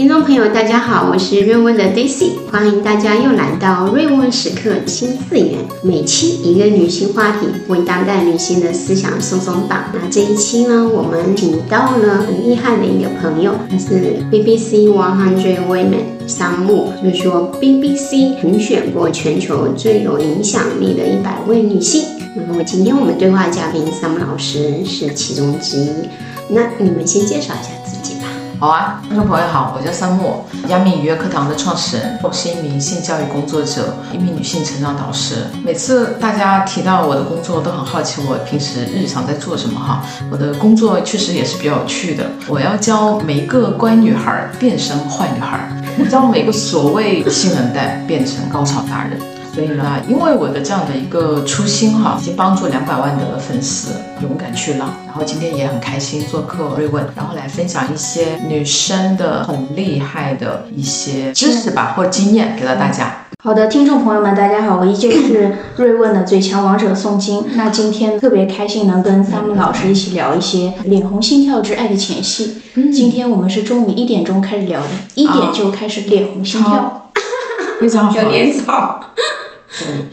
听众朋友，大家好，我是瑞问的 Daisy，欢迎大家又来到瑞问时刻新次元，每期一个女性话题，为当代女性的思想松松绑。那这一期呢，我们请到了很厉害的一个朋友，他是 BBC One Hundred Women 桑木，就是说 BBC 评选过全球最有影响力的一百位女性。那么今天我们对话嘉宾桑木老师是其中之一，那你们先介绍一下。好啊，听众朋友好，我叫三木，亚米语乐课堂的创始人，我是一名性教育工作者，一名女性成长导师。每次大家提到我的工作，都很好奇我平时日常在做什么哈。我的工作确实也是比较有趣的，我要教每一个乖女孩变身坏女孩，教每个所谓性冷淡变成高潮达人。所以呢，因为我的这样的一个初心哈，已经帮助两百万的粉丝勇敢去浪。然后今天也很开心做客瑞问，然后来分享一些女生的很厉害的一些知识吧，或经验给到大家。好的，听众朋友们，大家好，我依旧是瑞问的最强王者宋晶。那今天特别开心能跟三木老师一起聊一些脸红心跳之爱的前戏。今天我们是中午一点钟开始聊的，一点就开始脸红心跳。非常好，有点早。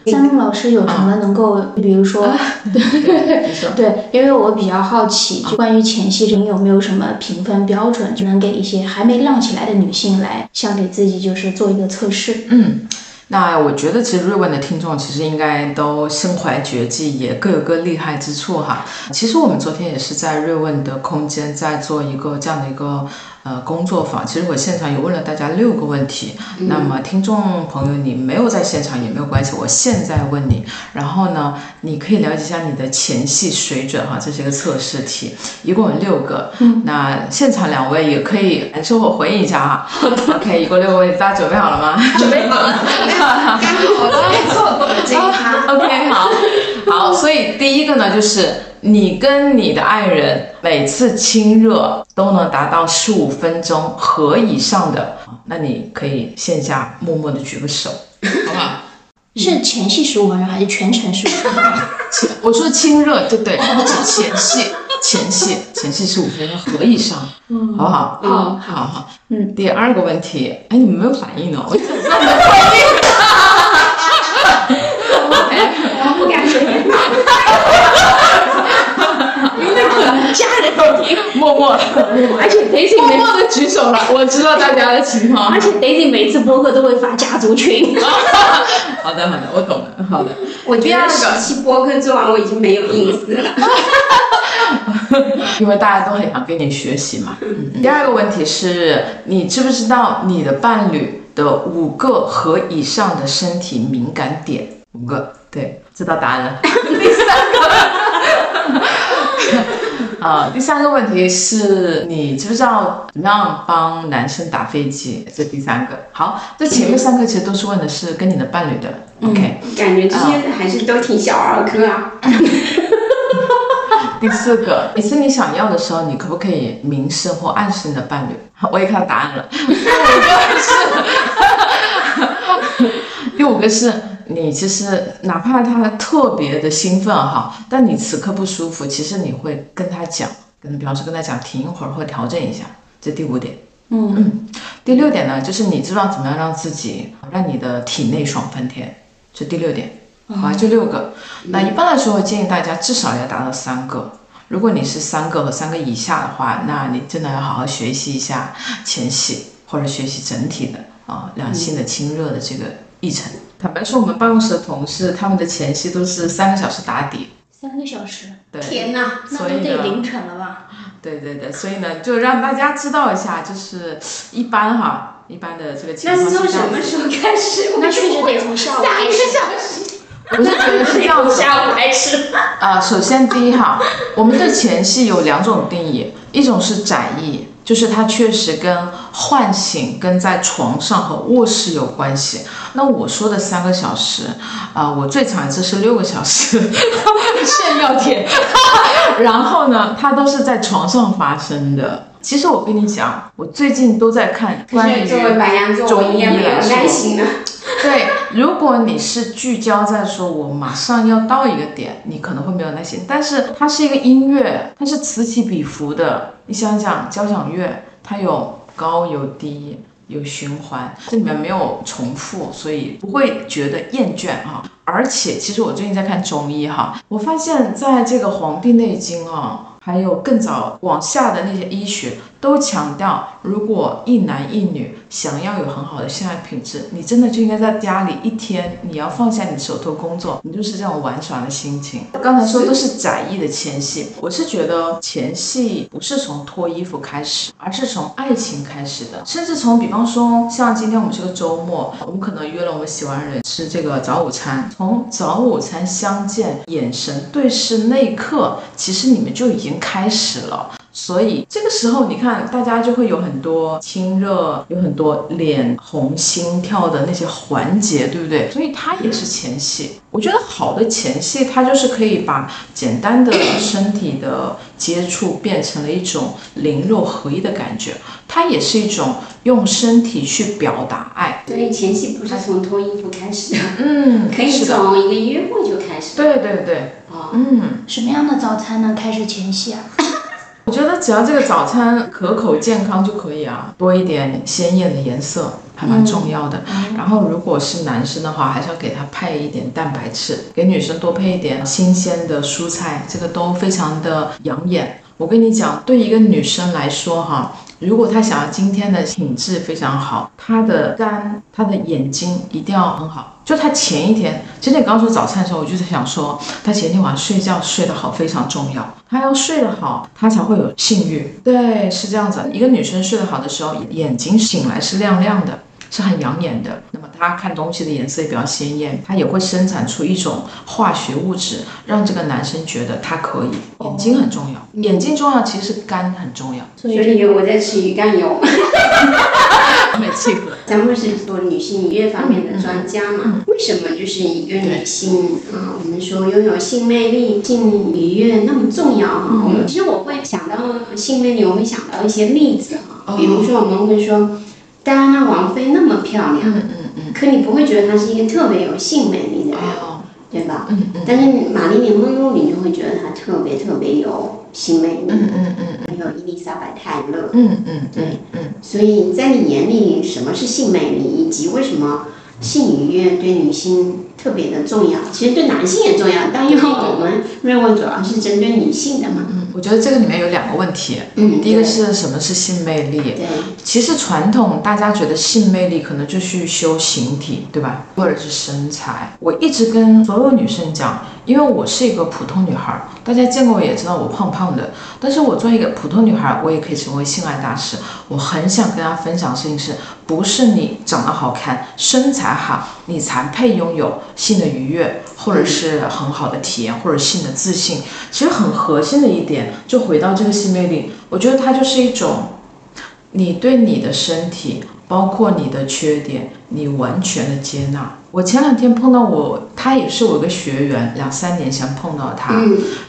三木老师有什么能够，比如说，对对，因为我比较好奇，就关于前戏，你有没有什么评分标准，就能给一些还没亮起来的女性来，想给自己就是做一个测试？嗯。那我觉得，其实瑞文的听众其实应该都身怀绝技，也各有各厉害之处哈。其实我们昨天也是在瑞文的空间在做一个这样的一个呃工作坊。其实我现场也问了大家六个问题。那么听众朋友，你没有在现场也没有关系，我现在问你，然后呢，你可以了解一下你的前戏水准哈。这是一个测试题，一共有六个。那现场两位也可以说我回应一下哈。OK，一共六个问题，大家准备好了吗？准备好了。刚好我都没错过这一趴。OK，好，好，所以第一个呢，就是你跟你的爱人每次亲热都能达到十五分钟和以上的，那你可以线下默默的举个手，好不好？是前戏十五分钟还是全程十五分钟？我说亲热，对对，不止前戏，前戏，前戏十五分钟和以上，好不好？好，好好。嗯，第二个问题，哎，你们没有反应呢？我怎么？我不敢说。家 默默，而且 Daisy 默默的举手了，我知道大家的情况。而且 Daisy 每次播客都会发家族群。好的，好的，我懂了。好的，我第二个期播客做完，我已经没有隐私了。因为大家都很想跟你学习嘛。第二个问题是你知不知道你的伴侣的五个和以上的身体敏感点？五个，对，知道答案了。第三个，啊，第三个问题是你知不知道怎么样帮男生打飞机？这第三个。好，这前面三个其实都是问的是跟你的伴侣的。OK，感觉这些还是都挺小儿科啊。第四个，每次你想要的时候，你可不可以明示或暗示你的伴侣？我也看到答案了。第五个是，第五个是你其实哪怕他特别的兴奋哈，但你此刻不舒服，其实你会跟他讲，跟比方说跟他讲停一会儿或调整一下。这第五点。嗯嗯。第六点呢，就是你知道怎么样让自己让你的体内爽翻天。这第六点。好，就六个。那一般来说，建议大家至少要达到三个。如果你是三个和三个以下的话，那你真的要好好学习一下前戏，或者学习整体的啊两性的亲热的这个议程。坦白说，我们办公室的同事他们的前戏都是三个小时打底。三个小时？对。天哪，那都得凌晨了吧？对对对，所以呢，就让大家知道一下，就是一般哈，一般的这个情况是。那从什么时候开始？那确实得从下午三个小时。我是觉得是这样子。下午开始。啊，首先第一哈，我们对前戏有两种定义，一种是窄义，就是它确实跟唤醒、跟在床上和卧室有关系。那我说的三个小时，啊，我最长一次是六个小时，炫耀帖。然后呢，它都是在床上发生的。其实我跟你讲，我最近都在看关于中医来说。对，如果你是聚焦在说我马上要到一个点，你可能会没有耐心。但是它是一个音乐，它是此起彼伏的。你想想，交响乐它有高有低。有循环，这里面没有重复，所以不会觉得厌倦啊。而且，其实我最近在看中医哈，我发现在这个《黄帝内经》啊，还有更早往下的那些医学。都强调，如果一男一女想要有很好的性爱品质，你真的就应该在家里一天，你要放下你手头工作，你就是这种玩耍的心情。刚才说都是窄义的前戏，我是觉得前戏不是从脱衣服开始，而是从爱情开始的，甚至从比方说像今天我们是个周末，我们可能约了我们喜欢的人吃这个早午餐，从早午餐相见，眼神对视那一刻，其实你们就已经开始了。所以这个时候，你看大家就会有很多亲热，有很多脸红、心跳的那些环节，对不对？所以它也是前戏。我觉得好的前戏，它就是可以把简单的身体的接触变成了一种灵肉合一的感觉。它也是一种用身体去表达爱。所以前戏不是从脱衣服开始的，嗯，可以从一个约会就开始。对对对，啊，嗯，什么样的早餐呢开始前戏啊？我觉得只要这个早餐可口健康就可以啊，多一点鲜艳的颜色还蛮重要的。然后如果是男生的话，还是要给他配一点蛋白质，给女生多配一点新鲜的蔬菜，这个都非常的养眼。我跟你讲，对一个女生来说哈。如果他想要今天的品质非常好，他的肝、他的眼睛一定要很好。就他前一天，其实你刚说早餐的时候，我就在想说，他前天晚上睡觉睡得好非常重要。他要睡得好，他才会有性欲。对，是这样子。一个女生睡得好的时候，眼睛醒来是亮亮的。是很养眼的，那么它看东西的颜色也比较鲜艳，它也会生产出一种化学物质，让这个男生觉得他可以。眼睛很重要，眼睛重要，其实是肝很重要。所以我在吃鱼肝油。没气过。咱们是做女性愉悦方面的专家嘛？为什么就是一个女性啊？我们说拥有性魅力、性愉悦那么重要哈？我们其实我会想到性魅力，我会想到一些例子哈，比如说我们会说。戴安娜王妃那么漂亮，嗯嗯嗯，可你不会觉得她是一个特别有性魅力的人，对吧？嗯嗯。但是玛丽莲梦露，你就会觉得她特别特别有性魅力，嗯嗯嗯。还有伊丽莎白泰勒，嗯嗯，对，嗯。所以在你眼里，什么是性魅力，以及为什么性愉悦对女性特别的重要？其实对男性也重要，但因为我们瑞问主要是针对女性的嘛。我觉得这个里面有两个问题，嗯，第一个是什么是性魅力？对，其实传统大家觉得性魅力可能就去修形体，对吧？或者是身材。我一直跟所有女生讲，因为我是一个普通女孩，大家见过我也知道我胖胖的，但是我作为一个普通女孩，我也可以成为性爱大师。我很想跟大家分享的事情是，不是你长得好看、身材好，你才配拥有性的愉悦。或者是很好的体验，或者性的自信，其实很核心的一点，就回到这个性魅力，我觉得它就是一种，你对你的身体，包括你的缺点，你完全的接纳。我前两天碰到我，他也是我一个学员，两三年前碰到他，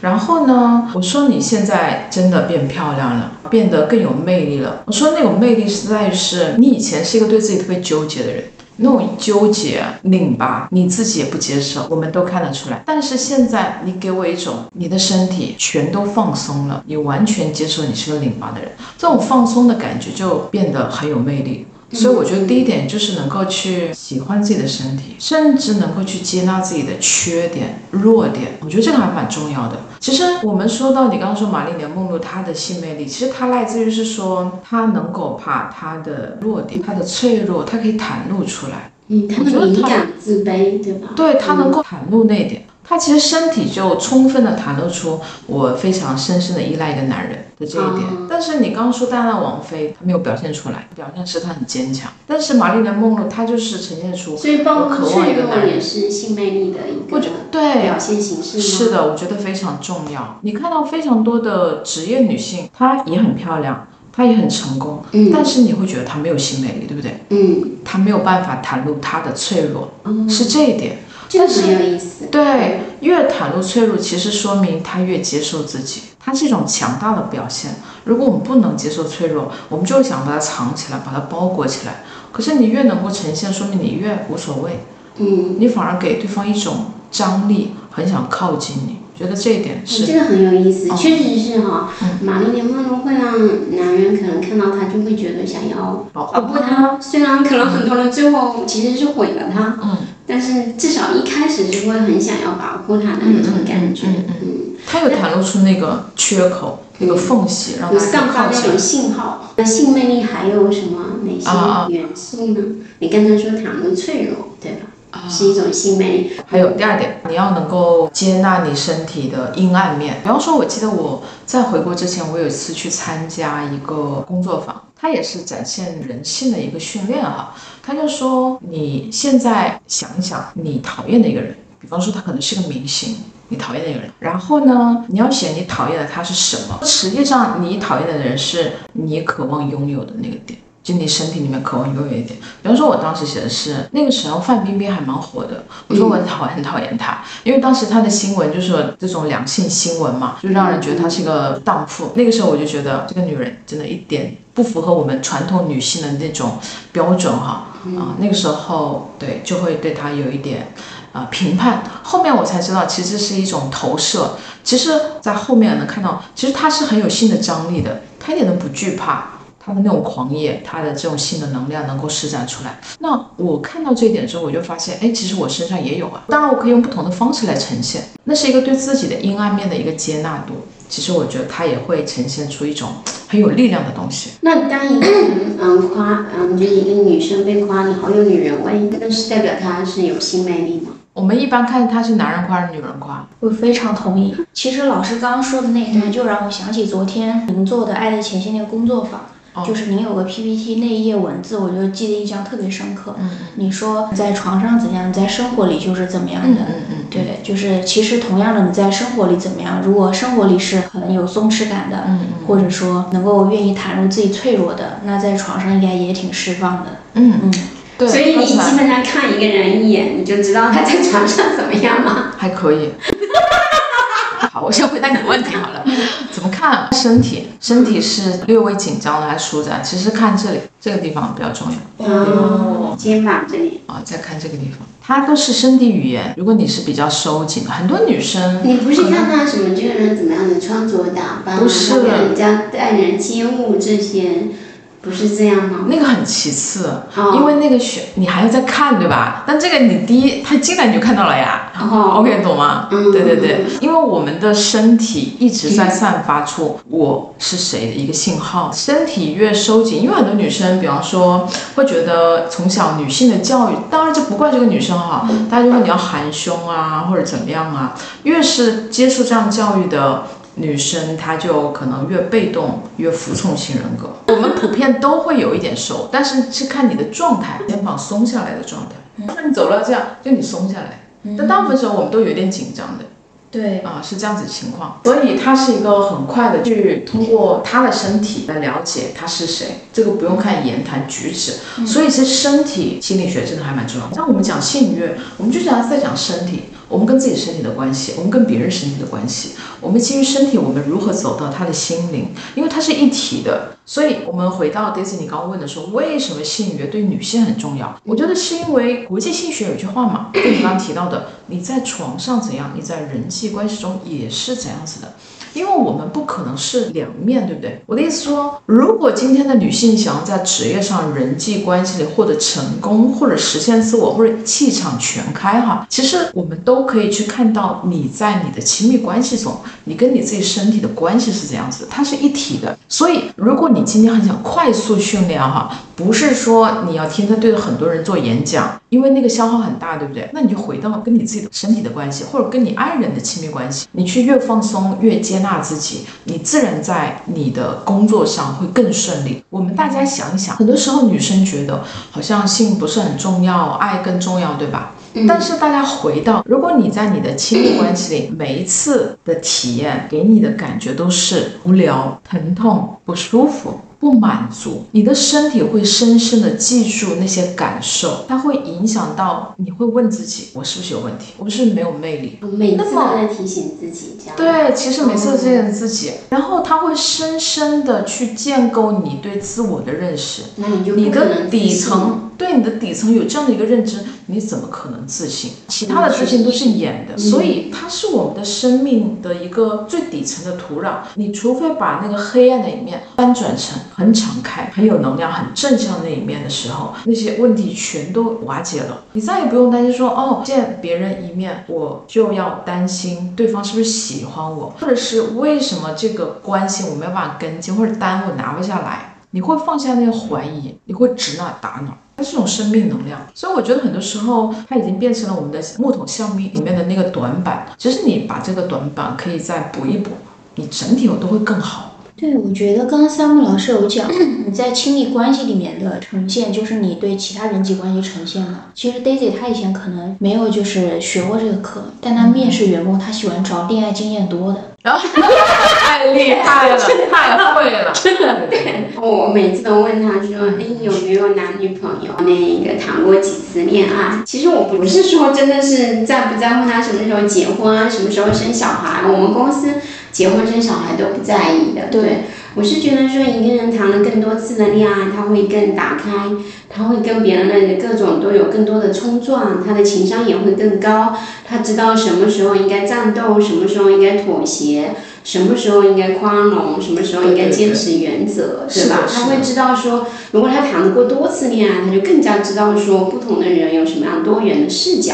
然后呢，我说你现在真的变漂亮了，变得更有魅力了。我说那种魅力实在是，你以前是一个对自己特别纠结的人。那种纠结、拧巴，你自己也不接受，我们都看得出来。但是现在你给我一种，你的身体全都放松了，你完全接受你是个拧巴的人，这种放松的感觉就变得很有魅力。所以我觉得第一点就是能够去喜欢自己的身体，甚至能够去接纳自己的缺点、弱点。我觉得这个还蛮重要的。其实我们说到你刚刚说玛丽莲梦露她的性魅力，其实她来自于是说她能够把她的弱点、她的脆弱，她可以袒露出来。嗯，她的敏感、自卑，对吧？对，她能够袒露那点。他其实身体就充分的袒露出我非常深深的依赖一个男人的这一点，但是你刚刚说戴安娜王妃，她没有表现出来，表现是她很坚强。但是玛丽莲梦露，她就是呈现出我渴望一个男人，也是性魅力的一个对表现形式。是的，我觉得非常重要。你看到非常多的职业女性，她也很漂亮，她也很成功，嗯，但是你会觉得她没有性魅力，对不对？嗯，她没有办法袒露她的脆弱，是这一点。这很有意思。对，越袒露脆弱，其实说明他越接受自己，他是一种强大的表现。如果我们不能接受脆弱，我们就想把它藏起来，把它包裹起来。可是你越能够呈现，说明你越无所谓。嗯，你反而给对方一种张力，很想靠近你。觉得这一点是这个很有意思，确实是哈。玛丽莲梦露会让男人可能看到他就会觉得想要保护他，虽然可能很多人最后其实是毁了他，嗯，但是至少一开始就会很想要保护他的那种感觉，嗯嗯，他有袒露出那个缺口、那个缝隙，让他散发那种信号。那性魅力还有什么哪些元素呢？你刚才说袒露脆弱，对吧？是一种性魅力。还有第二点，你要能够接纳你身体的阴暗面。比方说，我记得我在回国之前，我有一次去参加一个工作坊，它也是展现人性的一个训练哈。他就说，你现在想一想，你讨厌的一个人，比方说他可能是个明星，你讨厌的一个人，然后呢，你要写你讨厌的他是什么？实际上，你讨厌的人是你渴望拥有的那个点。就你身体里面渴望拥有一点，比方说，我当时写的是那个时候范冰冰还蛮火的，我说我很讨厌很讨厌她，因为当时她的新闻就是这种两性新闻嘛，就让人觉得她是一个荡妇。那个时候我就觉得这个女人真的一点不符合我们传统女性的那种标准哈啊，那个时候对就会对她有一点啊评判。后面我才知道，其实是一种投射。其实，在后面能看到，其实她是很有性的张力的，她一点都不惧怕。他的那种狂野，他的这种性的能量能够施展出来。那我看到这一点之后，我就发现，哎，其实我身上也有啊。当然，我可以用不同的方式来呈现。那是一个对自己的阴暗面的一个接纳度。其实我觉得它也会呈现出一种很有力量的东西。那当一个人嗯夸嗯，就是一个女生被夸你好有女人味，那是代表她是有性魅力吗？我们一般看他是男人夸还是女人夸？我非常同意。其实老师刚刚说的那一段，就让我想起昨天您做的《爱的前线》那个工作坊。就是您有个 PPT 那一页文字，我就记得印象特别深刻。嗯你说在床上怎样，在生活里就是怎么样的。嗯嗯。对，就是其实同样的，你在生活里怎么样？如果生活里是很有松弛感的，嗯或者说能够愿意袒露自己脆弱的，那在床上应该也挺释放的。嗯嗯。对。所以你基本上看一个人一眼，你就知道他在床上怎么样吗？还可以。好，我先回答你的问题好了。怎么看身体？身体是略微紧张的还是舒展？其实看这里这个地方比较重要。哦，肩膀这里。啊，再看这个地方，它都是身体语言。如果你是比较收紧的，很多女生，你不是看他什么这个人怎么样的穿着打扮，不是人家待人接物这些。不是这样吗？那个很其次，因为那个选你还要再看，对吧？但这个你第一他进来你就看到了呀。哦，OK，懂吗？嗯，对对对，因为我们的身体一直在散发出我是谁的一个信号。身体越收紧，因为很多女生，比方说会觉得从小女性的教育，当然这不怪这个女生哈，大家就说你要含胸啊，或者怎么样啊，越是接受这样教育的。女生她就可能越被动，越服从型人格。我们普遍都会有一点瘦，但是是看你的状态，肩膀松下来的状态。那你走了这样，就你松下来。但大部分时候我们都有点紧张的。对啊，是这样子情况。所以他是一个很快的去通过他的身体来了解他是谁，这个不用看言谈举止。所以其实身体心理学真的还蛮重要。像我们讲性愉悦，我们就讲在讲身体。我们跟自己身体的关系，我们跟别人身体的关系，我们基于身体，我们如何走到他的心灵？因为它是一体的，所以我们回到 Daisy，你刚刚问的说，为什么性欲对女性很重要？我觉得是因为国际性学有句话嘛，就你刚刚提到的，你在床上怎样，你在人际关系中也是怎样子的。因为我们不可能是两面对不对？我的意思说，如果今天的女性想要在职业上、人际关系里获得成功，或者实现自我，或者气场全开哈，其实我们都可以去看到你在你的亲密关系中，你跟你自己身体的关系是怎样子，它是一体的。所以，如果你今天很想快速训练哈，不是说你要天天对着很多人做演讲，因为那个消耗很大，对不对？那你就回到跟你自己的身体的关系，或者跟你爱人的亲密关系，你去越放松越接纳自己，你自然在你的工作上会更顺利。我们大家想一想，很多时候女生觉得好像性不是很重要，爱更重要，对吧？但是大家回到，如果你在你的亲密关系里，每一次的体验给你的感觉都是无聊、疼痛、不舒服。不满足，你的身体会深深的记住那些感受，它会影响到你会问自己，我是不是有问题？我是不是没有魅力？每次都在提醒自己这样。对，其实每次都提醒自己，然后它会深深的去建构你对自我的认识。那你就你的底层对你的底层有这样的一个认知，你怎么可能自信？其他的自信都是演的，所以它是我们的生命的一个最底层的土壤。你除非把那个黑暗的一面翻转成很敞开、很有能量、很正向那一面的时候，那些问题全都瓦解了。你再也不用担心说，哦，见别人一面我就要担心对方是不是喜欢我，或者是为什么这个关系我没有办法跟进，或者单我拿不下来。你会放下那个怀疑，你会指哪打哪，它是一种生命能量。所以我觉得很多时候，它已经变成了我们的木桶效命里面的那个短板。其实你把这个短板可以再补一补，你整体我都会更好。对，我觉得刚刚三木老师有讲，你在亲密关系里面的呈现，就是你对其他人际关系呈现的。其实 Daisy 她以前可能没有就是学过这个课，但她面试员工，她喜欢找恋爱经验多的。太厉害了，太会了，真的。我每次都问他说：“哎，有没有男女朋友？那个谈过几次恋爱？”其实我不是说真的是在不在乎他什么时候结婚，什么时候生小孩。我们公司结婚生小孩都不在意的。对，我是觉得说一个人谈了更多次的恋爱，他会更打开，他会跟别人的各种都有更多的冲撞，他的情商也会更高。他知道什么时候应该战斗，什么时候应该妥协。什么时候应该宽容，什么时候应该坚持原则，对吧？他会知道说，如果他谈过多次恋爱，他就更加知道说不同的人有什么样多元的视角。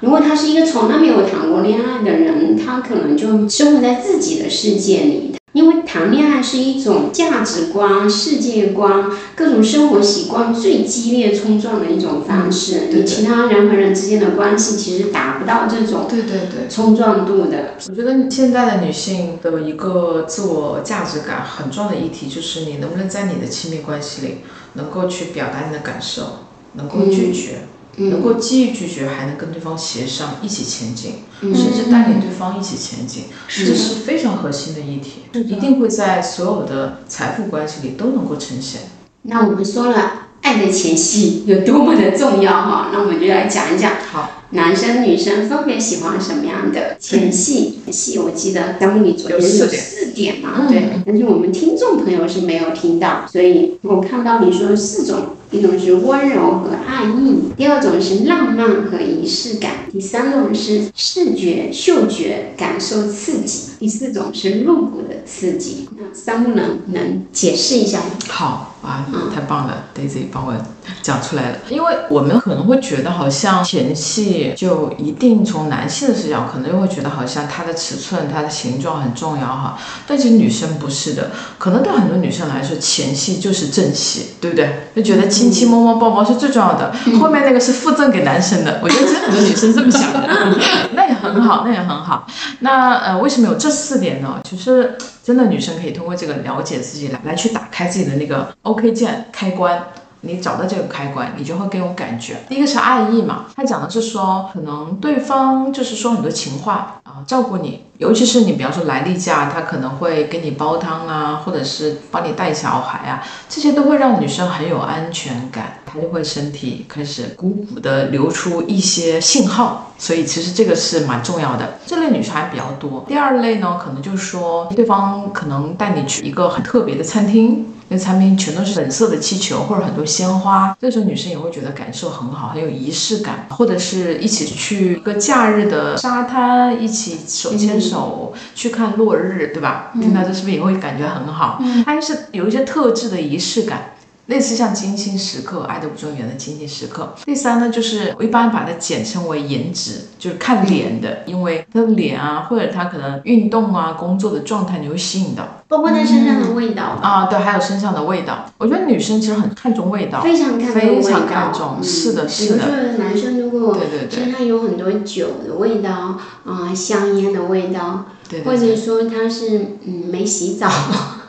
如果他是一个从来没有谈过恋爱的人，他可能就生活在自己的世界里。因为谈恋爱是一种价值观、世界观、各种生活习惯最激烈冲撞的一种方式。你其他人和人之间的关系其实达不到这种对对对冲撞度的。我觉得现在的女性的一个自我价值感很重要的议题，就是你能不能在你的亲密关系里能够去表达你的感受，能够拒绝。能够既拒绝，还能跟对方协商，一起前进，甚至带领对方一起前进，这是非常核心的议题，一定会在所有的财富关系里都能够呈现。那我们说了，爱的前戏有多么的重要哈，那我们就来讲一讲。好。男生女生分别喜欢什么样的前戏？戏我记得咱们里昨天有四点嘛，对。但是我们听众朋友是没有听到，所以我看到你说四种，一种是温柔和爱意，第二种是浪漫和仪式感，第三种是视觉嗅觉感受刺激，第四种是入骨的刺激。那三木能能解释一下吗？好啊，太棒了，Daisy 帮我讲出来了。因为我们可能会觉得好像前戏。就一定从男性的视角，可能又会觉得好像它的尺寸、它的形状很重要哈。但其实女生不是的，可能对很多女生来说，前戏就是正戏，对不对？就觉得亲亲摸摸抱抱是最重要的，后面那个是附赠给男生的。我觉得其实很多女生这么想的，那也很好，那也很好。那呃，为什么有这四点呢？其实真的女生可以通过这个了解自己来，来去打开自己的那个 OK 键开关。你找到这个开关，你就会更有感觉。第一个是爱意嘛，他讲的是说，可能对方就是说很多情话啊，照顾你，尤其是你，比方说来例假，他可能会给你煲汤啊，或者是帮你带小孩啊，这些都会让女生很有安全感，她就会身体开始鼓鼓的流出一些信号，所以其实这个是蛮重要的。这类女生还比较多。第二类呢，可能就是说对方可能带你去一个很特别的餐厅。那餐厅全都是粉色的气球，或者很多鲜花，这时候女生也会觉得感受很好，很有仪式感，或者是一起去一个假日的沙滩，一起手牵手去看落日，对吧？听到这是不是也会感觉很好？它是有一些特质的仪式感。类似像金星时刻，爱的五周年的金星时刻。第三呢，就是我一般把它简称为颜值，就是看脸的，因为他的脸啊，或者他可能运动啊、工作的状态，你会吸引到，包括他身上的味道啊，对，还有身上的味道。我觉得女生其实很看重味道，非常看重非常看重，是的，是的。比如说男生如果身上有很多酒的味道啊，香烟的味道，对，或者说他是嗯没洗澡。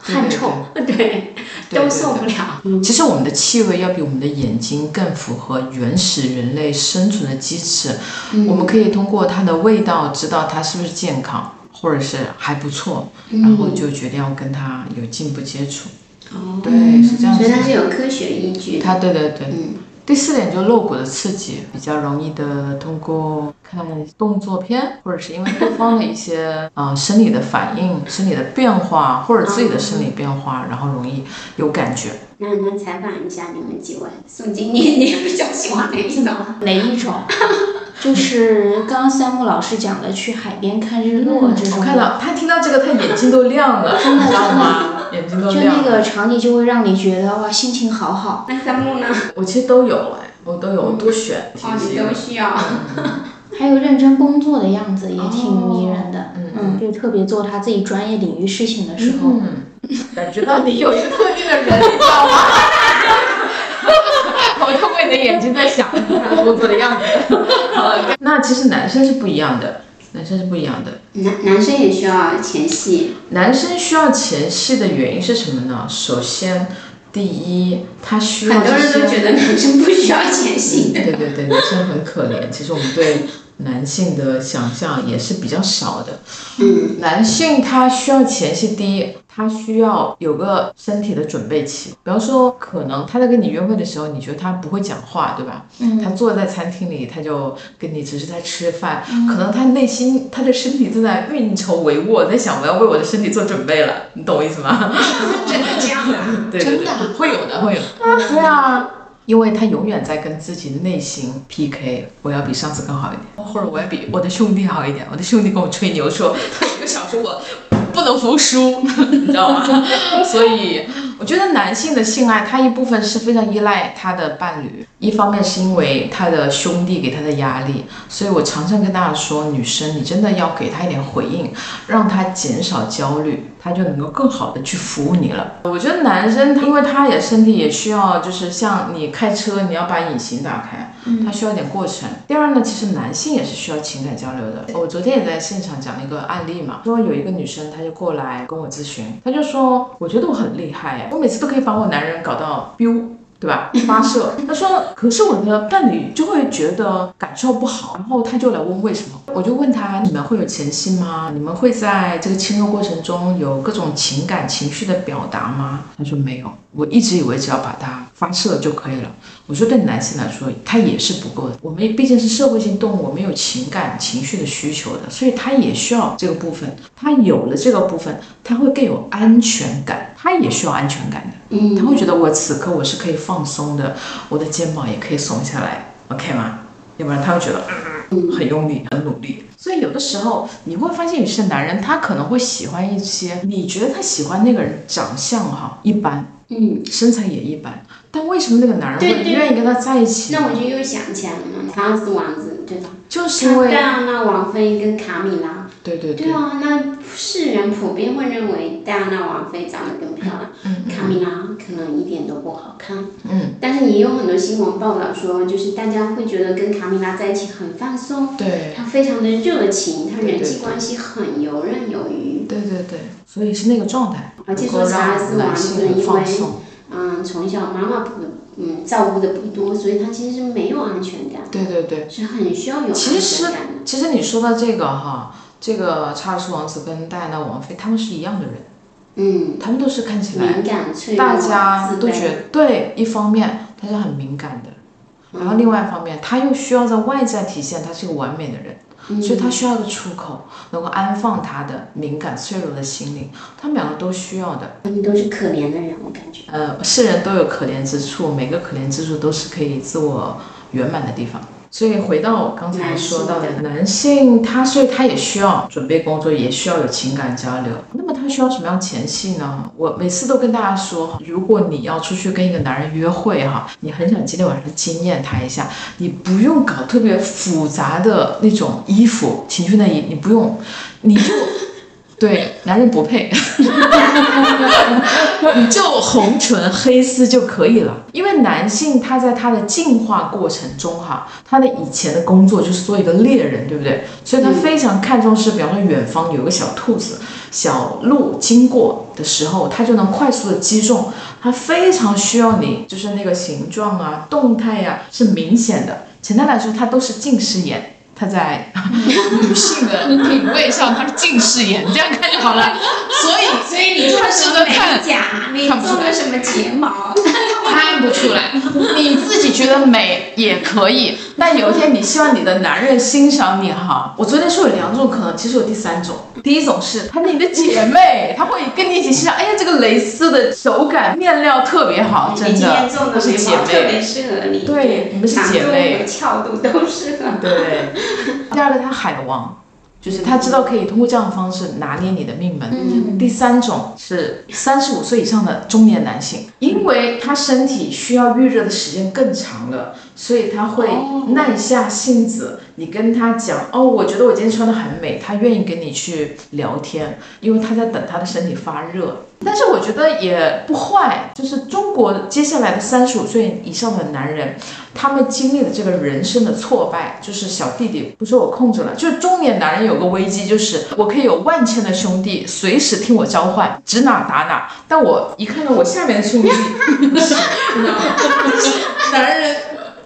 汗臭，对，都受不了。其实我们的气味要比我们的眼睛更符合原始人类生存的机制。我们可以通过它的味道知道它是不是健康，或者是还不错，然后就决定要跟它有进一步接触。哦，对，是这样子的。所以它是有科学依据的。它对对对。嗯，第四点就露骨的刺激，比较容易的通过看动作片，或者是因为对方的一些呃生理的反应、生理的变化，或者自己的生理变化，然后容易有感觉。那那采访一下你们几位，宋经理，你比较喜欢哪一种？哪一种？就是刚刚三木老师讲的，去海边看日落这种。我看到他听到这个，他眼睛都亮了，真的你知道吗？眼睛都就亮了。那个场景就会让你觉得哇，心情好好。那三木呢？我其实都有哎，我都有，我多选哦，你都需要。还有认真工作的样子也挺迷人的，嗯嗯，就特别做他自己专业领域事情的时候，嗯，感觉到你有一个特定的人，你知道吗？我通过你的眼睛在想他工作的样子。呃那其实男生是不一样的，男生是不一样的。男男生也需要前戏，男生需要前戏的原因是什么呢？首先，第一，他需要很多人都觉得男生不需要前戏。对对对，男生很可怜。其实我们对男性的想象也是比较少的。嗯，男性他需要前期，第一，他需要有个身体的准备期。比方说，可能他在跟你约会的时候，你觉得他不会讲话，对吧？嗯他坐在餐厅里，他就跟你只是在吃饭，可能他内心他的身体正在运筹帷幄，在想我要为我的身体做准备了，你懂我意思吗？真的这样的。对对对，会有的，会有的。对啊，因为他永远在跟自己的内心 PK，我要比上次更好一点，或者我要比我的兄弟好一点。我的兄弟跟我吹牛说，他一个小时我不能服输，你知道吗？所以我觉得男性的性爱，他一部分是非常依赖他的伴侣，一方面是因为他的兄弟给他的压力，所以我常常跟大家说，女生你真的要给他一点回应，让他减少焦虑，他就能够更好的去服务你了。我觉得男生，因为他也身体也需要，就是像你开车，你要把引擎打开，他需要一点过程。第二呢，其实男性也是需要情感交流的。我昨天也在现场讲了一个案例嘛，说有一个女生，她就过来跟我咨询，她就说，我觉得我很厉害哎，我每次都可以把我男人搞到 biu。对吧？发射。他说，可是我的伴侣就会觉得感受不好，然后他就来问为什么。我就问他，你们会有前戏吗？你们会在这个亲热过程中有各种情感情绪的表达吗？他说没有，我一直以为只要把它发射就可以了。我说对男性来说，他也是不够的。我们毕竟是社会性动物，我们有情感情绪的需求的，所以他也需要这个部分。他有了这个部分，他会更有安全感，他也需要安全感的。嗯，他会觉得我此刻我是可以放松的，我的肩膀也可以松下来，OK 吗？要不然他会觉得嗯很用力、很努力。所以有的时候你会发现，有些男人他可能会喜欢一些你觉得他喜欢那个人长相哈一般，嗯，身材也一般，但为什么那个男人会愿意跟他在一起？那我就又想起来了嘛，查尔斯王子对吧？就是因为对啊，那王菲跟卡米拉，对对对对，啊，那世人普遍会认为戴安娜王妃长得更漂亮，嗯卡米拉可能一点都不好看。嗯，但是也有很多新闻报道说，就是大家会觉得跟卡米拉在一起很放松，对她非常的热情，她人际关系很游刃有余。对对对，所以是那个状态，而且说查尔斯王子因为。嗯，从小妈妈不嗯照顾的不多，所以他其实是没有安全感，对对对。是很需要有安全感的。其实你说到这个哈，这个查尔斯王子跟戴安娜王妃他们是一样的人，嗯，他们都是看起来敏感脆弱，大家都觉得对，一方面他是很敏感的，然嗯后另外一方面他又需要在外在体现他是个完美的人，嗯所以他需要一个出口，能够安放他的敏感脆弱的心灵，他们两个都需要的。他们都是可怜的人，我感觉。呃，世人都有可怜之处，每个可怜之处都是可以自我圆满的地方。所以回到我刚才说到的男性，他所以他也需要准备工作，也需要有情感交流。那么他需要什么样前戏呢？我每次都跟大家说，如果你要出去跟一个男人约会哈，你很想今天晚上惊艳他一下，你不用搞特别复杂的那种衣服，情趣内衣，你不用，你就。对，男人不配，你就红唇黑丝就可以了。因为男性他在他的进化过程中哈，他的以前的工作就是做一个猎人，对不对？所以他非常看重是，比方说远方有个小兔子、小鹿经过的时候，他就能快速的击中。他非常需要你，就是那个形状啊、动态呀、是明显的。简单来说，它都是近视眼。他在 女性的品味上他是近视眼，这样看就好了。所以所以你做他什么美值得看。甲，你看不出来做了什么睫毛？看不出来，你自己觉得美也可以，但有一天你希望你的男人欣赏你哈。我昨天说有两种可能，其实有第三种。第一种是她是你的姐妹，她会跟你一起欣赏，哎呀，这个蕾丝的手感、面料特别好，真的，的眉不是姐妹特别。适合你，对你们是姐妹长度和翘度都适合。对，第二个他海王，就是他知道可以通过这样的方式拿捏你的命门。嗯第三种是三十五岁以上的中年男性，因为他身体需要预热的时间更长了，所以他会哦耐下性子。你跟他讲哦，我觉得我今天穿的很美，他愿意跟你去聊天，因为他在等他的身体发热。但是我觉得也不坏，就是中国接下来的三十五岁以上的男人，他们经历的这个人生的挫败，就是小弟弟不受我控制了。就是中年男人有个危机，就是我可以有万千的兄弟随时听我召唤，指哪打哪。但我一看到我下面的兄弟？男人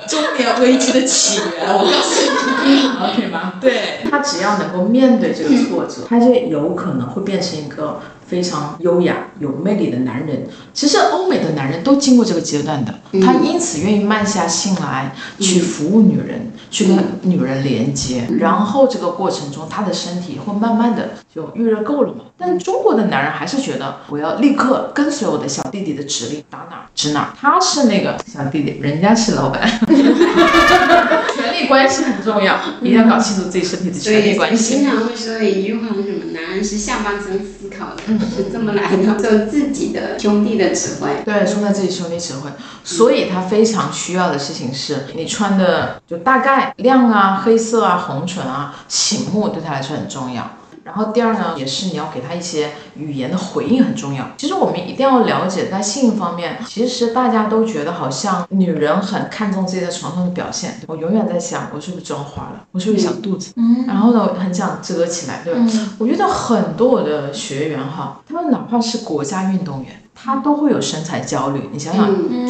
中年危机的起源，我告诉你，OK 吗？对他只要能够面对这个挫折，他就有可能会变成一个非常优雅、有魅力的男人。其实欧美的男人都经过这个阶段的，他因此愿意慢下心来去服务女人，去跟女人连接，然后这个过程中他的身体会慢慢的就预热够了嘛。但中国的男人还是觉得我要立刻跟随我的小弟弟的指令，打哪儿指哪儿。他是那个小弟弟，人家是老板，权力关系很重要，一定要搞清楚自己身体的权力关系。经常会说的一句话是什么？男人是下半身思考的，是这么来的，受自己的兄弟的指挥。对，冲在自己兄弟指挥，所以他非常需要的事情是你穿的就大概亮啊、黑色啊、红唇啊、醒目，对他来说很重要。然后第二呢，也是你要给他一些语言的回应很重要。其实我们一定要了解，在性方面，其实大家都觉得好像女人很看重自己在床上的表现。我永远在想，我是不是妆花了？我是不是小肚子？嗯然后呢，我很想遮起来，对吧？嗯我觉得很多我的学员哈，他们哪怕是国家运动员，他都会有身材焦虑。你想想，嗯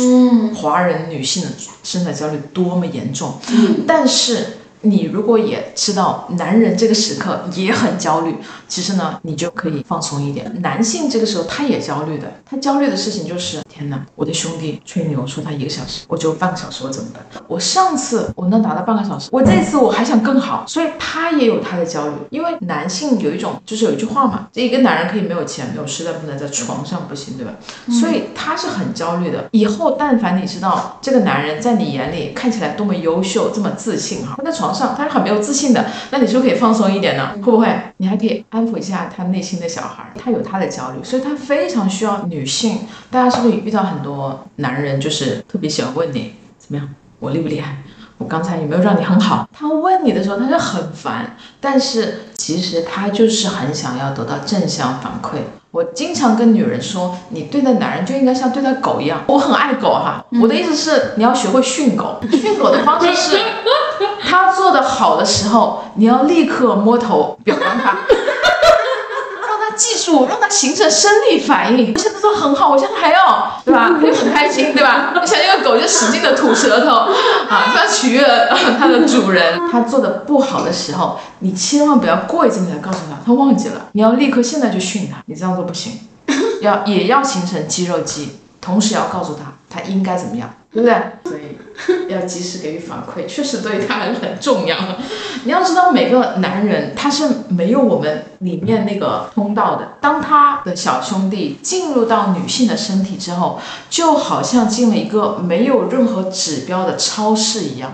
嗯华人女性的身材焦虑多么严重，嗯，但是。你如果也知道男人这个时刻也很焦虑，其实呢，你就可以放松一点。男性这个时候他也焦虑的，他焦虑的事情就是天哪，我的兄弟吹牛说他一个小时，我只有半个小时，我怎么办？我上次我能达到半个小时，我这次我还想更好，所以他也有他的焦虑。因为男性有一种就是有一句话嘛，这一个男人可以没有钱没有势，但不能在床上不行，对吧？所以他是很焦虑的。以后但凡你知道这个男人在你眼里看起来多么优秀，这么自信哈，他在床上他是很没有自信的，那你是不是可以放松一点呢？会不会？你还可以安抚一下他内心的小孩，他有他的焦虑，所以他非常需要女性。大家是不是遇到很多男人就是特别喜欢问你怎么样，我厉不厉害？我刚才有没有让你很好？他问你的时候，他就很烦，但是其实他就是很想要得到正向反馈。我经常跟女人说，你对待男人就应该像对待狗一样。我很爱狗哈，我的意思是你要学会训狗。训狗的方式是，他做的好的时候，你要立刻摸头表扬他。让他记住，让他形成生理反应。我现在做很好，我现在还要，对吧？他就很开心，对吧？你想那个狗就使劲的吐舌头啊，它取悦了它的主人。它做的不好的时候，你千万不要过一阵子才告诉他，他忘记了，你要立刻现在就训他，你这样做不行，要也要形成肌肉记忆，同时要告诉他他应该怎么样，对不对？所以要及时给予反馈，确实对他很重要。你要知道，每个男人他是没有我们里面那个通道的。当他的小兄弟进入到女性的身体之后，就好像进了一个没有任何指标的超市一样。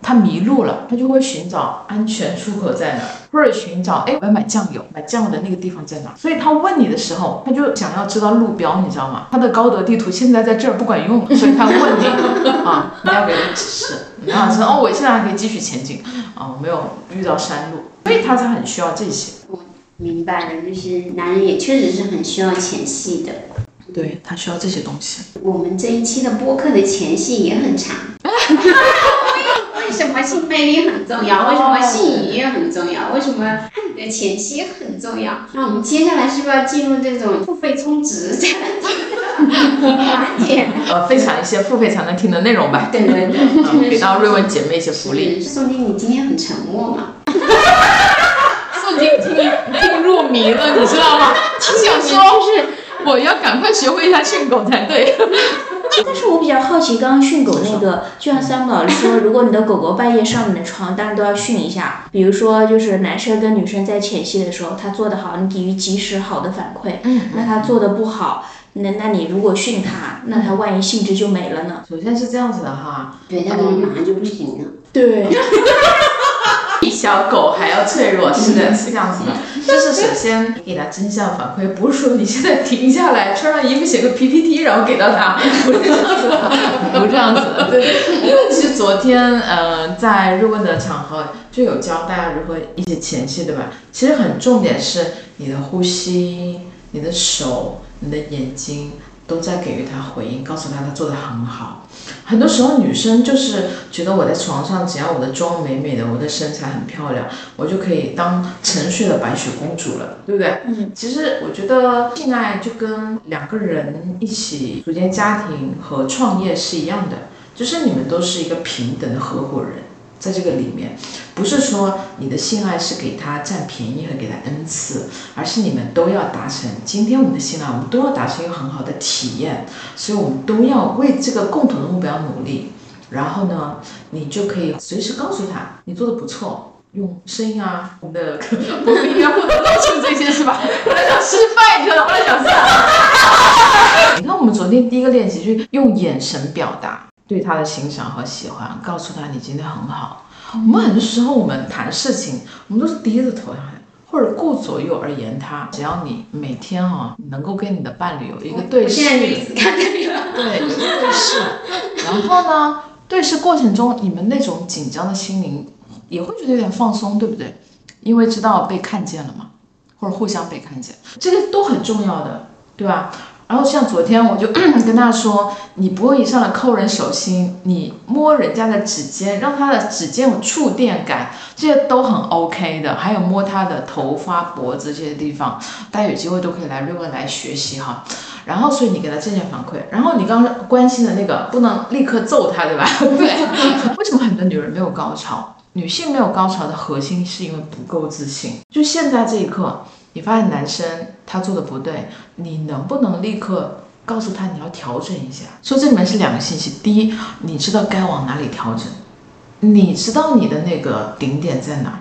他迷路了，他就会寻找安全出口在哪儿，或者寻找哎我要买酱油，买酱油的那个地方在哪。所以他问你的时候，他就想要知道路标，你知道吗？他的高德地图现在在这儿不管用，所以他问你 啊，你要给他指示，你要说哦，我现在还可以继续前进啊，我没有遇到山路，所以他才很需要这些。我明白了，就是男人也确实是很需要前戏的。对他需要这些东西。我们这一期的播客的前戏也很长。为什么性魅力很重要？为什么性愉悦很重要？为什么爱的前戏很重要？那我们接下来是不是要进入这种付费充值这样的呃，分享一些付费才能听的内容吧。对对给到瑞文姐妹一些福利。是宋丁，你今天很沉默嘛？宋晶听听入迷了，你知道吗？他想说是，我要赶快学会一下训狗才对。但是我比较好奇，刚刚训狗那个，就像 Sam 老师说，如果你的狗狗半夜上你的床，当然都要训一下。比如说，就是男生跟女生在前戏的时候，他做得好，你给予及时好的反馈。嗯那他做的不好，那那你如果训他，那他万一兴致就没了呢？首先是这样子的哈，对，他可能马上就不行了。对，比 小狗还要脆弱，是的，是这样子的。就是首先给他真相反馈，不是说你现在停下来，穿上衣服写个 PPT，然后给到他，不是这样子的，不是这样子的。对，因为其实昨天呃在日问的场合就有教大家如何一些前戏，对吧？其实很重点是你的呼吸、你的手、你的眼睛都在给予他回应，告诉他他做的很好。很多时候女生就是觉得我在床上，只要我的妆美美的，我的身材很漂亮，我就可以当沉睡的白雪公主了，对不对？嗯。其实我觉得性爱就跟两个人一起组建家庭和创业是一样的，就是你们都是一个平等的合伙人，在这个里面，不是说你的性爱是给他占便宜和给他恩赐，而是你们都要达成。今天我们的性爱，我们都要达成一个很好的体验，所以我们都要为这个共同的目标努力。然后呢，你就可以随时告诉他你做的不错，用声音啊，我们的播音乐互动告诉这些是吧？我来想失败，你知道吗？后来想算了。你看我们昨天第一个练习，就是用眼神表达对他的欣赏和喜欢，告诉他你今天很好。我们很多时候我们谈事情，我们都是低着头谈。或者顾左右而言他，只要你每天啊能够跟你的伴侣有一个对视。对，有一个对视，然后呢，对视过程中你们那种紧张的心灵也会觉得有点放松，对不对？因为知道被看见了嘛，或者互相被看见，这个都很重要的，对吧？然后像昨天我就 跟他说，你不会一上来抠人手心，你摸人家的指尖，让他的指尖有触电感，这些都很 OK 的。还有摸他的头发、脖子这些地方，大家有机会都可以来瑞文来学习哈。然后，所以你给他正向反馈。然后你刚刚关心的那个，不能立刻揍他，对吧？对。为什么很多女人没有高潮？女性没有高潮的核心是因为不够自信。就现在这一刻。你发现男生他做的不对，你能不能立刻告诉他你要调整一下？说这里面是两个信息：第一，你知道该往哪里调整，你知道你的那个顶点在哪，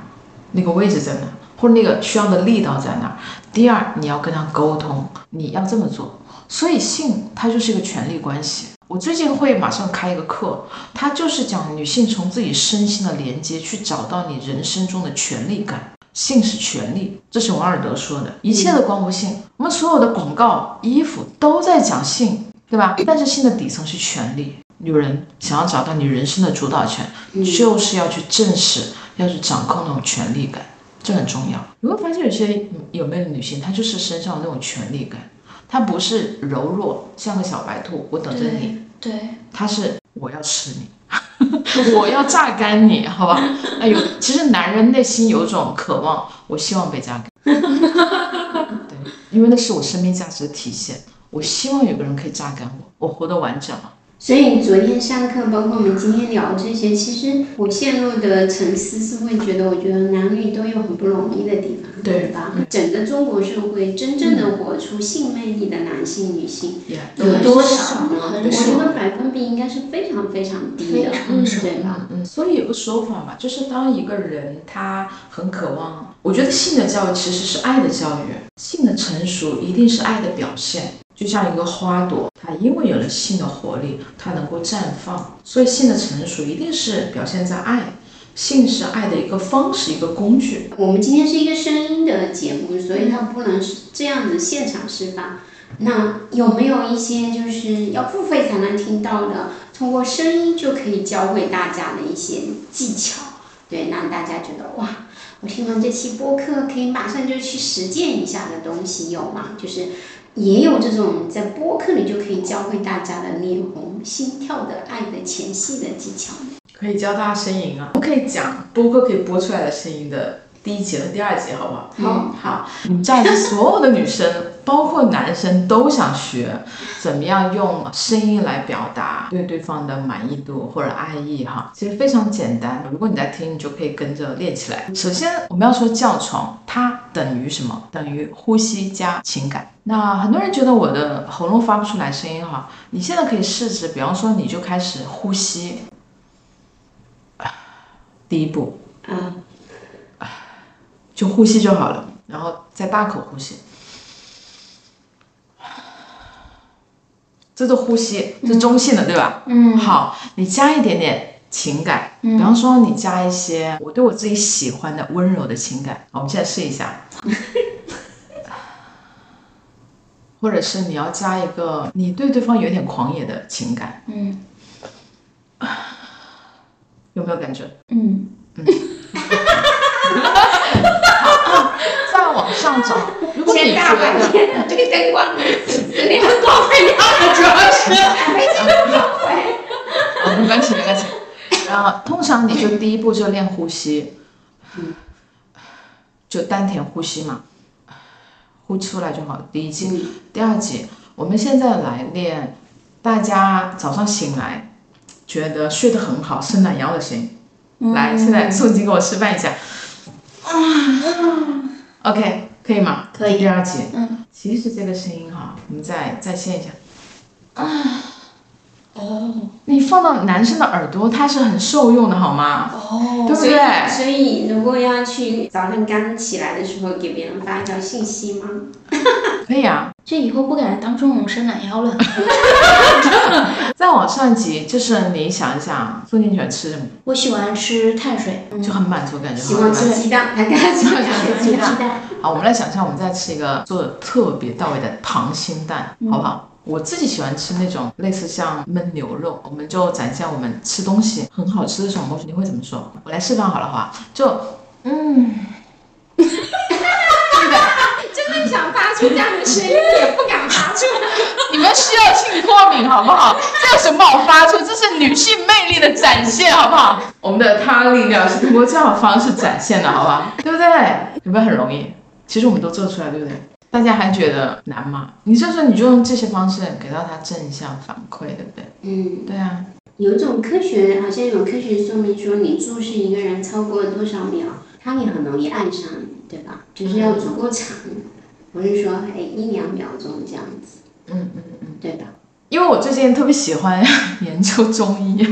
那个位置在哪，或者那个需要的力道在哪；第二，你要跟他沟通，你要这么做。所以性它就是一个权力关系。我最近会马上开一个课，它就是讲女性从自己身心的连接去找到你人生中的权力感。性是权利，这是王尔德说的。一切的光乎性，我们所有的广告、衣服都在讲性，对吧？但是性的底层是权利。女人想要找到你人生的主导权，就是要去正视，要去掌控那种权力感，这很重要。你会发现有些有魅力女性，她就是身上的那种权力感，她不是柔弱，像个小白兔，我等着你。对，她是我要吃你。我要榨干你，好吧？哎呦，其实男人内心有种渴望，我希望被榨干。对，因为那是我生命价值的体现。我希望有个人可以榨干我，我活得完整了。所以昨天上课，包括我们今天聊这些，其实我陷入的沉思是会觉得，我觉得男女都有很不容易的地方，对吧？整个中国社会真正的活出性魅力的男性、女性有多少呢？很我少觉得百分比应该是非常非常低的，非常少对吧？嗯，所以有个说法嘛，就是当一个人他很渴望，我觉得性的教育其实是爱的教育，性的成熟一定是爱的表现。就像一个花朵，它因为有了性的活力，它能够绽放。所以性的成熟一定是表现在爱，性是爱的一个方式，一个工具。我们今天是一个声音的节目，所以它不能是这样子现场释放。那有没有一些就是要付费才能听到的，通过声音就可以教会大家的一些技巧？对，让大家觉得哇，我听完这期播客可以马上就去实践一下的东西有吗？就是也有这种在播客里就可以教会大家的脸红心跳的爱的前戏的技巧。可以教大家呻吟啊，我可以讲播客可以播出来的声音的第一集和第二集，好不好？好好，你们家里所有的女生，包括男生，都想学怎么样用声音来表达对对方的满意度或者爱意哈。其实非常简单，如果你在听，你就可以跟着练起来。首先，我们要说叫床，它等于什么？等于呼吸加情感。那很多人觉得我的喉咙发不出来声音哈，你现在可以试试，比方说你就开始呼吸，第一步。嗯，就呼吸就好了，然后再大口呼吸，这是呼吸，这是中性的，对吧？嗯。好，你加一点点情感，比方说你加一些我对我自己喜欢的温柔的情感。好，我们现在试一下，或者是你要加一个你对对方有点狂野的情感，嗯。有没有感觉？嗯，再往上找，大白天的这个灯光，有点光会亮的，主要是没这个光会。哦，没关系，没关系。然后通常你就第一步就练呼吸，就丹田呼吸嘛，呼出来就好。第一集，第二集，我们现在来练，大家早上醒来觉得睡得很好，伸懒腰的声音。来，现在宋金给我示范一下。啊 OK，可以吗？可以第二题，嗯，其实这个声音哈，我们再再现一下。哦你放到男生的耳朵，他是很受用的，好吗？哦对不对？所以，如果要去早上刚起来的时候给别人发一条信息吗？可以啊。这以后不敢当众龙伸懒腰了。再往上挤，就是你想一想，宋金喜欢吃什么，我喜欢吃碳水，嗯就很满足感觉，喜欢吃鸡蛋，他刚才讲的吃鸡鸡蛋。好，我们来想象，我们再吃一个做的特别到位的溏心蛋，好不好？我自己喜欢吃那种类似像焖牛肉，我们就展现我们吃东西很好吃的这种东西，你会怎么说？我来示范好了，好吧？就嗯，真的想发出这样的声音，也不敢发出。你们需要性过敏，好不好？这有什么好发出？这是女性魅力的展现，好不好？我们的他力量是通过这样的方式展现的，好不好？对不对？有没有很容易？其实我们都做出来，对不对？大家还觉得难吗？你这时候你就用这些方式给到他正向反馈，对不对？嗯，对啊，有一种科学，好像有科学说明说，你注视一个人超过多少秒，他也很容易爱上你，对吧？就是要足够长，不是说哎一两秒钟这样子，嗯嗯嗯。对吧？因为我最近特别喜欢研究中医，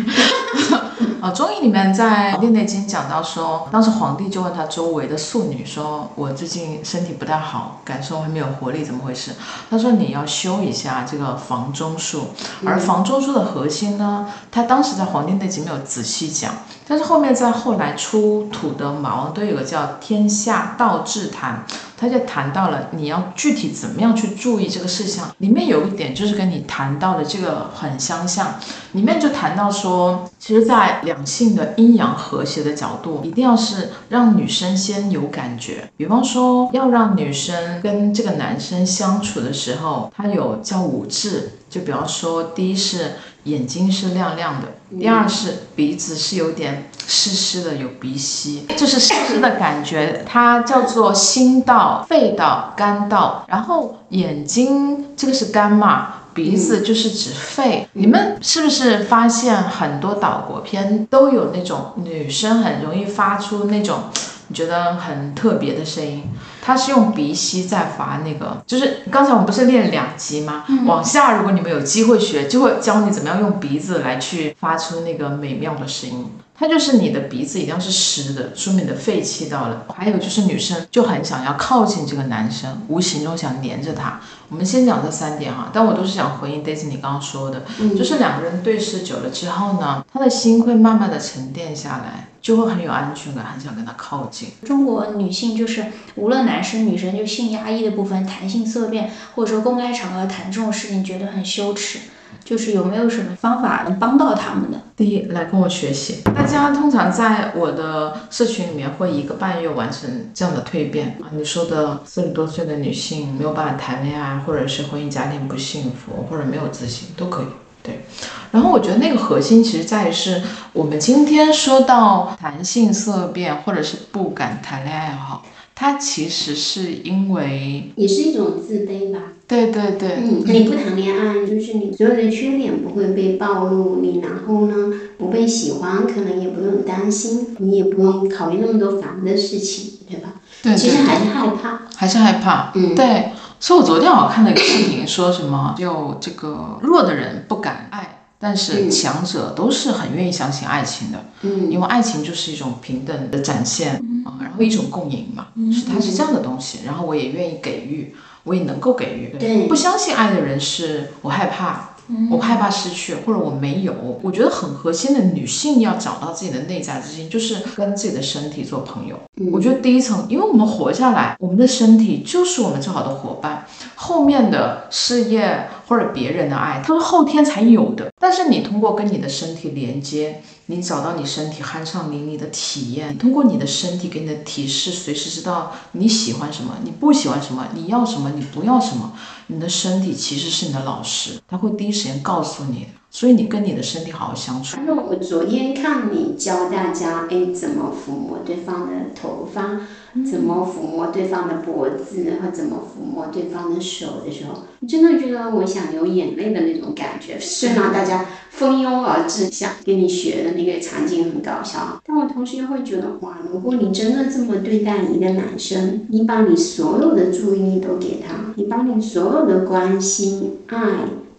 啊，中医里面在《黄帝内经》讲到说，当时皇帝就问他周围的素女说：“我最近身体不太好，感受还没有活力，怎么回事？”他说：“你要修一下这个房中术。”而房中术的核心呢，他当时在《黄帝内经》没有仔细讲，但是后面在后来出土的马王堆有个叫《天下道志谈》。他就谈到了你要具体怎么样去注意这个事项，里面有一点就是跟你谈到的这个很相像，里面就谈到说，其实，在两性的阴阳和谐的角度，一定要是让女生先有感觉，比方说要让女生跟这个男生相处的时候，他有叫五智，就比方说，第一是眼睛是亮亮的，第二是鼻子是有点湿湿的，有鼻息，就是湿湿的感觉，它叫做心道、肺道、肝道，然后眼睛这个是肝嘛。鼻子就是指肺，你们是不是发现很多岛国片都有那种女生很容易发出那种你觉得很特别的声音？她是用鼻息在发那个，就是刚才我们不是练两级吗？往下，如果你们有机会学，就会教你怎么样用鼻子来去发出那个美妙的声音。它就是你的鼻子一定要是湿的，说明你的肺气到了。还有就是女生就很想要靠近这个男生，无形中想黏着他。我们先讲这三点哈，但我都是想回应 Daisy 你刚刚说的，就是两个人对视久了之后呢，他的心会慢慢的沉淀下来，就会很有安全感，很想跟他靠近。中国女性就是无论男生女生，就性压抑的部分，谈性色变，或者说公开场合谈这种事情，觉得很羞耻。就是有没有什么方法能帮到他们的？第一，来跟我学习。大家通常在我的社群里面会一个半月完成这样的蜕变啊。你说的四十多岁的女性没有办法谈恋爱，或者是婚姻家庭不幸福，或者没有自信，都可以。对，然后我觉得那个核心其实在于是我们今天说到谈性色变，或者是不敢谈恋爱也好，它其实是因为也是一种自卑吧。对对对，嗯，你不谈恋爱，就是你所有的缺点不会被暴露，你然后呢不被喜欢，可能也不用担心，你也不用考虑那么多烦的事情，对吧？对其实还是害怕。还是害怕。嗯对，所以我昨天好像看了一个视频，说什么就这个弱的人不敢爱，但是嗯强者都是很愿意相信爱情的，嗯因为爱情就是一种平等的展现啊，然后一种共赢嘛，是它是这样的东西，然后我也愿意给予，我也能够给予。对不相信爱的人是我害怕。我害怕失去，或者我没有。我觉得很核心的，女性要找到自己的内在自信，就是跟自己的身体做朋友。嗯我觉得第一层，因为我们活下来，我们的身体就是我们最好的伙伴。后面的事业或者别人的爱，都是后天才有的。但是你通过跟你的身体连接，你找到你身体酣畅淋漓的体验，通过你的身体给你的提示，随时知道你喜欢什么，你不喜欢什么，你要什么，你不要什么。你的身体其实是你的老师，他会第一时间告诉你。所以你跟你的身体好好相处。反正我昨天看你教大家，哎，怎么抚摸对方的头发，怎么抚摸对方的脖子，和怎么抚摸对方的手的时候，我真的觉得我想流眼泪的那种感觉。虽然大家蜂拥而至，想跟你学的那个场景很搞笑，但我同时又会觉得，哇，如果你真的这么对待一个男生，你把你所有的注意力都给他，你把你所有的关心、爱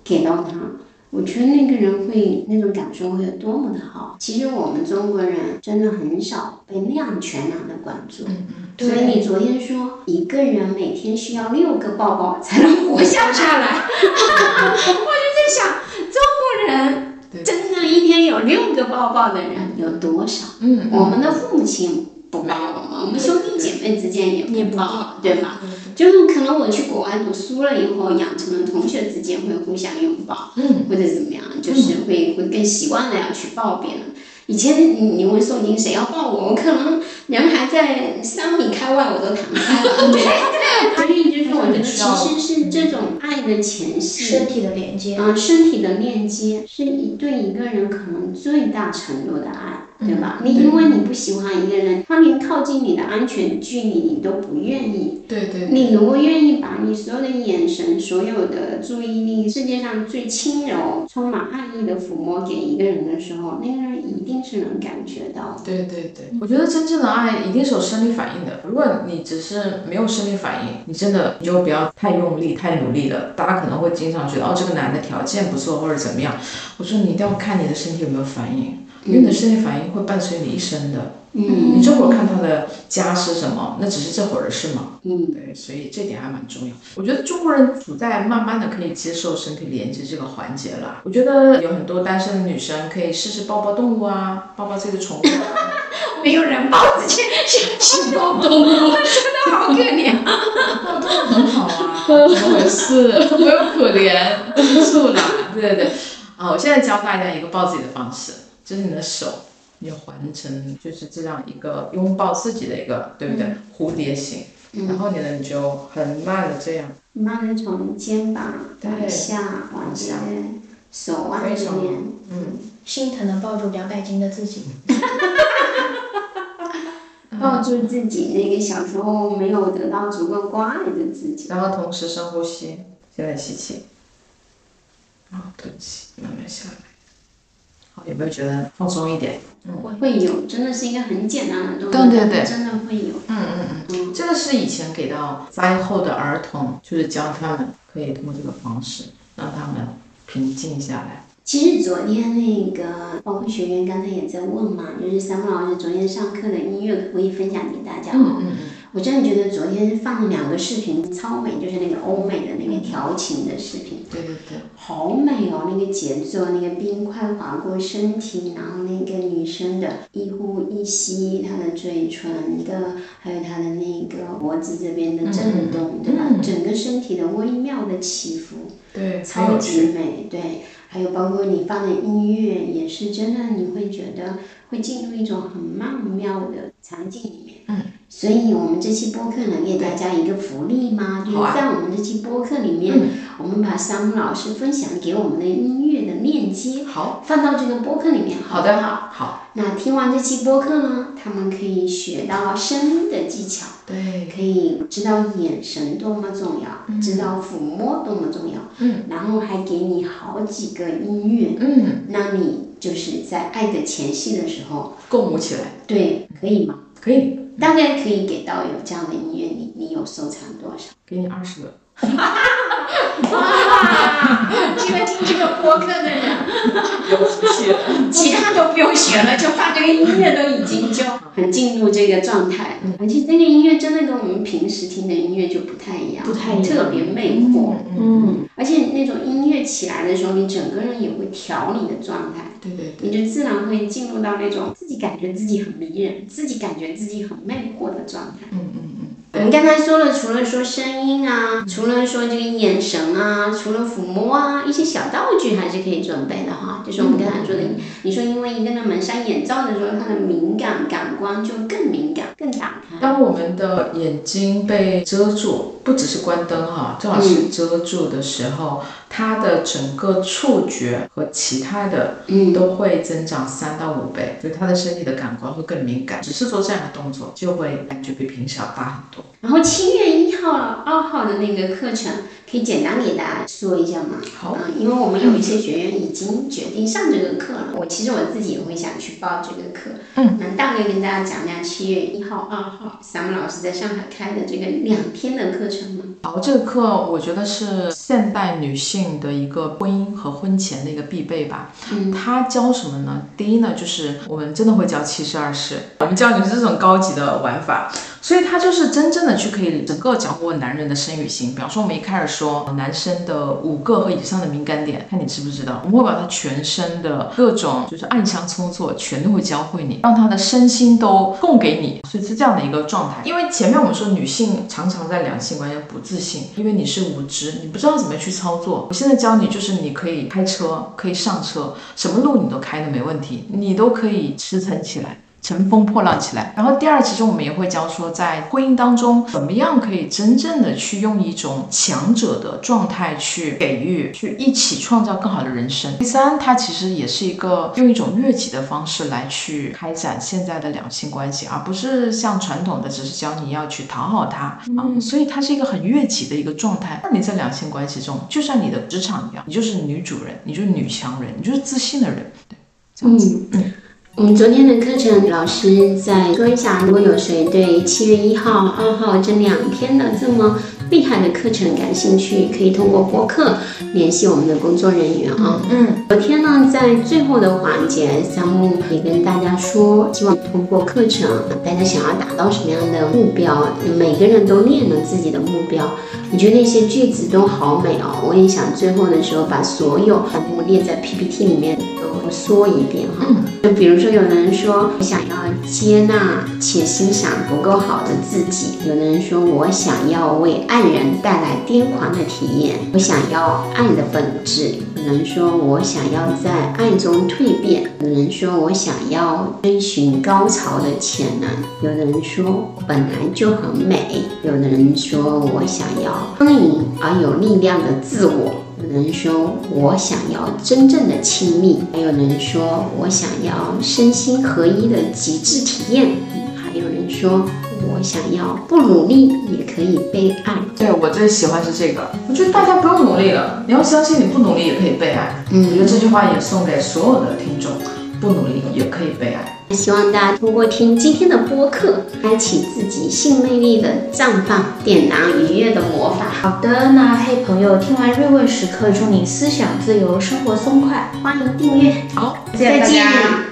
给到他。我觉得那个人会那种感受会有多么的好。其实我们中国人真的很少被那样全然的关注。嗯所以你昨天说一个人每天需要六个抱抱才能活下下来，我就在想，中国人真的一天有六个抱抱的人有多少？嗯我们的父母亲不抱我们，我们兄弟姐妹之间也也不不抱，对吧？就是可能我去国外读书了以后，养成了同学之间会互相拥抱，嗯，或者怎么样，就是会会更习惯了要去抱别人。以前你你问宋宁谁要抱我，我可能人还在三米开外，我都弹开了。对。对，所以就是我觉得其实是这种爱的前戏，身体的连接，嗯，身体的链接是一对一个人可能最大程度的爱，对吧？你因为你不喜欢一个人，他连靠近你的安全距离你都不愿意。对对你如果愿意把你所有的眼神、所有的注意力，世界上最轻柔、充满爱意的抚摸给一个人的时候，那个人一定是能感觉到。对对对，我觉得真正的爱一定是有生理反应的。如果你只是没有生理反应，你真的你就不要太用力、太努力了。大家可能会经常觉得哦，这个男的条件不错或者怎么样。我说你一定要看你的身体有没有反应，因为你的身体反应会伴随你一生的。嗯你这会儿看他的家是什么，那只是这会儿的事嘛。嗯，对，所以这点还蛮重要。我觉得中国人处在慢慢的可以接受身体连接这个环节了。我觉得有很多单身的女生可以试试抱抱动物啊，抱抱自己的宠物啊。没有人抱着去去去抱动物，真的好可怜。抱动物很好啊，怎么回事？我有可怜，吃醋啦。对对对，啊，我现在教大家一个抱自己的方式，就是你的手，你就环成就是这样一个拥抱自己的一个，对不对？蝴蝶形。然后你呢，你就很慢的这样，慢慢从肩膀往对下，往下，手腕非常这边。嗯，心疼的抱住两百斤的自己。抱住自己那个小时候没有得到足够关爱的自己。然后同时深呼吸，现在吸气，然后吐气，慢慢下来。好，有没有觉得放松一点？会有，真的是一个很简单的动作，对对对真的会有。嗯嗯嗯，这个是以前给到灾后的儿童，就是教他们可以通过这个方式让他们平静下来。其实昨天那个包括学员刚才也在问嘛，就是三木老师昨天上课的音乐可不可以分享给大家？嗯嗯嗯我真的觉得昨天放了两个视频超美，就是那个欧美的那个调情的视频。对对对，好美哦，那个节奏，那个冰块划过身体，然后那个女生的一呼一吸，她的嘴唇的，还有她的那个脖子这边的震动，对吧？嗯整个身体的微妙的起伏，对，超。级美。对，还有包括你放的音乐，也是真的，你会觉得会进入一种很曼妙的场景里面。嗯。所以，我们这期播客能，给大家一个福利吗？就是在我们这期播客里面，我们把山姆老师分享给我们的音乐的链接，好，放到这个播客里面。好的，好。好。那听完这期播客呢，他们可以学到声音的技巧，对，可以知道眼神多么重要，知道抚摸多么重要，嗯，然后还给你好几个音乐，嗯，那你就是在爱的前戏的时候共舞起来，对，可以吗？可以。大概可以给到有这样的音乐，你你有收藏多少？给你二十个。哇！这个听这个播客的人，其他都不用学了，就放这个音乐都已经就很进入这个状态。而且这个音乐真的跟我们平时听的音乐就不太一样，不太一样，特别魅惑。嗯，而且那种音乐起来的时候，你整个人也会调你的状态。对对。你就自然会进入到那种自己感觉自己很迷人，自己感觉自己很魅惑的状态。嗯嗯嗯。我们刚才说了，除了说声音啊，除了说这个眼神啊，除了抚摸啊，一些小道具还是可以准备的哈。就是我们刚才说的，你说因为一个人蒙上眼罩的时候，他的敏感感官就更敏感、更打开。当我们的眼睛被遮住，不只是关灯哈，正好是遮住的时候，它的整个触觉和其他的都会增长三到五倍，所以他的身体的感官会更敏感。只是做这样的动作，就会感觉比平时要大很多。然后七月一号、二号的那个课程，可以简单给大家说一下吗？好，嗯，因为我们有一些学员已经决定上这个课了，我其实我自己也会想去报这个课。嗯，能大概跟大家讲讲七月一号、二号，咱们老师在上海开的这个两天的课程吗？好，这个课我觉得是现代女性的一个婚姻和婚前的一个必备吧。嗯，他教什么呢？第一呢，就是我们真的会教七十二式，我们教你是这种高级的玩法。所以他就是真正的去可以整个掌握男人的生与性。比方说，我们一开始说男生的五个和以上的敏感点，看你知不知道？我们会把他全身的各种就是暗箱操作全都会教会你，让他的身心都供给你。所以是这样的一个状态。因为前面我们说女性常常在两性关系不自信，因为你是无知，你不知道怎么去操作。我现在教你就是你可以开车，可以上车，什么路你都开的没问题，你都可以驰骋起来。乘风破浪起来。然后第二，其实我们也会教说，在婚姻当中，怎么样可以真正的去用一种强者的状态去给予，去一起创造更好的人生。第三，它其实也是一个用一种悦己的方式来去开展现在的两性关系，而不是像传统的只是教你要去讨好他啊。所以它是一个很悦己的一个状态。那你在两性关系中，就像你的职场一样，你就是女主人，你就是女强人，你就是自信的人，对，这样子，嗯。我们昨天的课程，老师再说一下，如果有谁对七月一号、二号这两天的这么厉害的课程感兴趣，可以通过播客联系我们的工作人员啊。嗯，昨天呢，在最后的环节，项目也跟大家说，希望通过课程，大家想要达到什么样的目标，每个人都列了自己的目标。我觉得那些句子都好美哦，我也想最后的时候把所有项目列在 PPT 里面都。说一遍哈，就比如说，有的人说我想要接纳且欣赏不够好的自己；有的人说我想要为爱爱人带来癫狂的体验，我想要爱的本质；有人说我想要在爱中蜕变；有人说我想要追寻高潮的潜能；有人说本来就很美；有的人说我想要丰盈而有力量的自我。有人说我想要真正的亲密，还有人说我想要身心合一的极致体验，还有人说我想要不努力也可以被爱。对我最喜欢是这个，我觉得大家不用努力了，你要相信你不努力也可以被爱。嗯，我觉得这句话也送给所有的听众，不努力也可以被爱。希望大家通过听今天的播客，开启自己性魅力的绽放，点燃愉悦的魔法。好的，那嘿朋友，听完瑞问时刻，祝你思想自由，生活松快。欢迎订阅。好，再见。